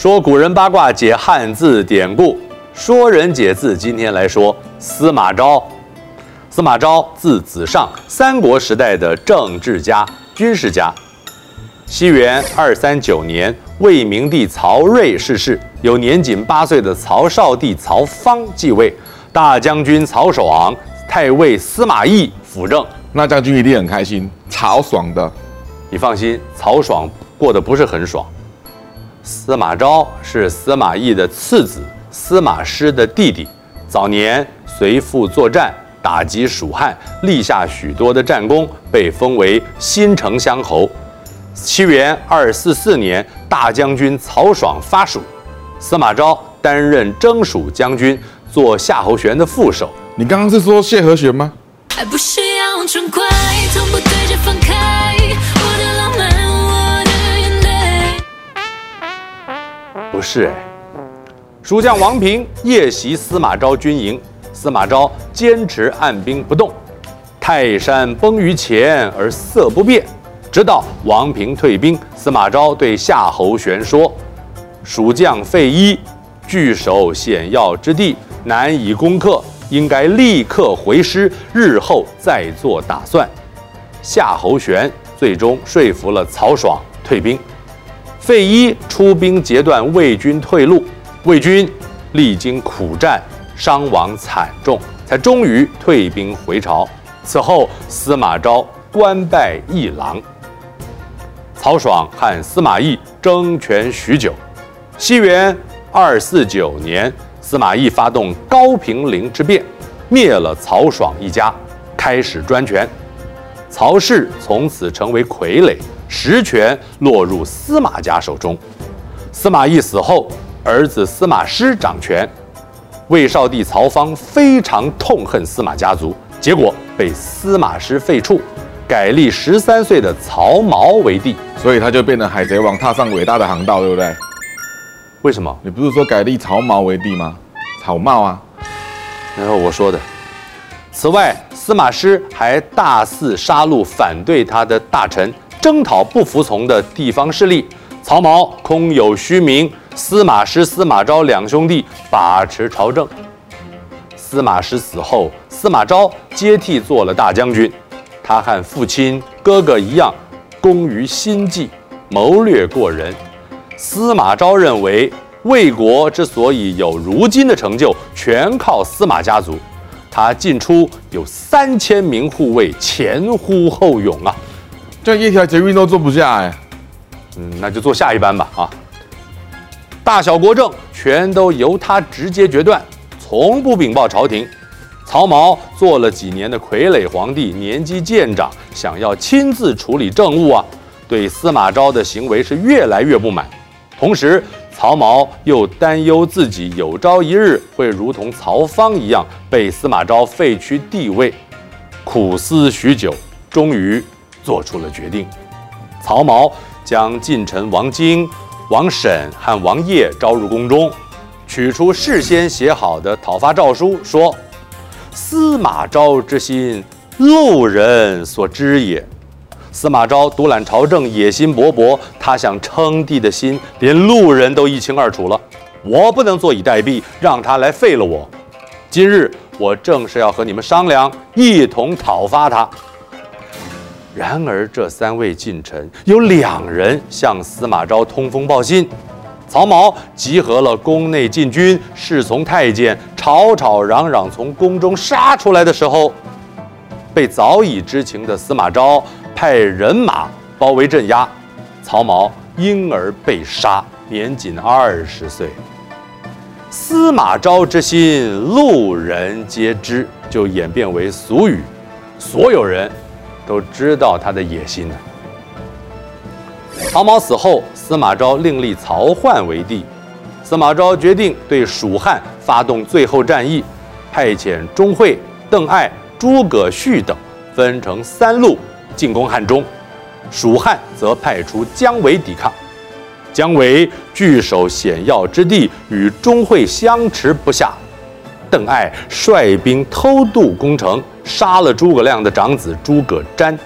说古人八卦解汉字典故，说人解字。今天来说司马昭。司马昭字子尚，三国时代的政治家、军事家。西元二三九年，魏明帝曹睿逝世，由年仅八岁的曹少帝曹芳继位，大将军曹爽、太尉司马懿辅政。那将军一定很开心，曹爽的。你放心，曹爽过得不是很爽。司马昭是司马懿的次子，司马师的弟弟，早年随父作战。打击蜀汉，立下许多的战功，被封为新城乡侯。西元二四四年，大将军曹爽伐蜀，司马昭担任征蜀将军，做夏侯玄的副手。你刚刚是说谢和弦吗？还不是要痛快，从不对着放开不是哎，蜀将王平夜袭司马昭军营。司马昭坚持按兵不动，泰山崩于前而色不变。直到王平退兵，司马昭对夏侯玄说：“蜀将费祎据守险要之地，难以攻克，应该立刻回师，日后再做打算。”夏侯玄最终说服了曹爽退兵。费祎出兵截断魏军退路，魏军历经苦战。伤亡惨重，才终于退兵回朝。此后，司马昭官拜议郎。曹爽和司马懿争权许久。西元二四九年，司马懿发动高平陵之变，灭了曹爽一家，开始专权。曹氏从此成为傀儡，实权落入司马家手中。司马懿死后，儿子司马师掌权。魏少帝曹芳非常痛恨司马家族，结果被司马师废黜，改立十三岁的曹髦为帝，所以他就变成海贼王，踏上伟大的航道，对不对？为什么？你不是说改立曹髦为帝吗？草帽啊，然后我说的。此外，司马师还大肆杀戮反对他的大臣，征讨不服从的地方势力。曹髦空有虚名。司马师、司马昭两兄弟把持朝政。司马师死后，司马昭接替做了大将军。他和父亲、哥哥一样，工于心计，谋略过人。司马昭认为，魏国之所以有如今的成就，全靠司马家族。他进出有三千名护卫，前呼后拥啊！这一条捷运都坐不下哎。嗯，那就坐下一班吧啊。大小国政全都由他直接决断，从不禀报朝廷。曹髦做了几年的傀儡皇帝，年纪渐长，想要亲自处理政务啊，对司马昭的行为是越来越不满。同时，曹髦又担忧自己有朝一日会如同曹芳一样被司马昭废去帝位，苦思许久，终于做出了决定。曹髦将近臣王经。王审和王业招入宫中，取出事先写好的讨伐诏书，说：“司马昭之心，路人所知也。司马昭独揽朝政，野心勃勃，他想称帝的心，连路人都一清二楚了。我不能坐以待毙，让他来废了我。今日我正是要和你们商量，一同讨伐他。”然而，这三位近臣有两人向司马昭通风报信。曹髦集合了宫内禁军、侍从太监，吵吵嚷嚷从宫中杀出来的时候，被早已知情的司马昭派人马包围镇压，曹髦因而被杀，年仅二十岁。司马昭之心，路人皆知，就演变为俗语，所有人。都知道他的野心呢。曹髦死后，司马昭另立曹奂为帝。司马昭决定对蜀汉发动最后战役，派遣钟会、邓艾、诸葛绪等分成三路进攻汉中。蜀汉则派出姜维抵抗。姜维据守险要之地，与钟会相持不下。邓艾率兵偷渡攻城。杀了诸葛亮的长子诸葛瞻，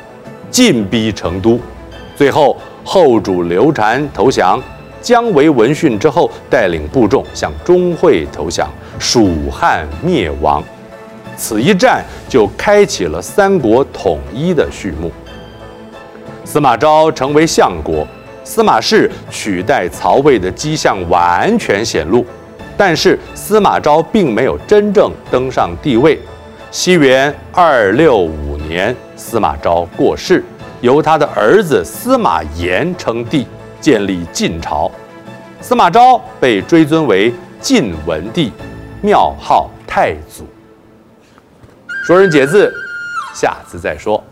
进逼成都，最后后主刘禅投降，姜维闻讯之后，带领部众向钟会投降，蜀汉灭亡。此一战就开启了三国统一的序幕。司马昭成为相国，司马氏取代曹魏的迹象完全显露，但是司马昭并没有真正登上帝位。西元二六五年，司马昭过世，由他的儿子司马炎称帝，建立晋朝。司马昭被追尊为晋文帝，庙号太祖。说人解字，下次再说。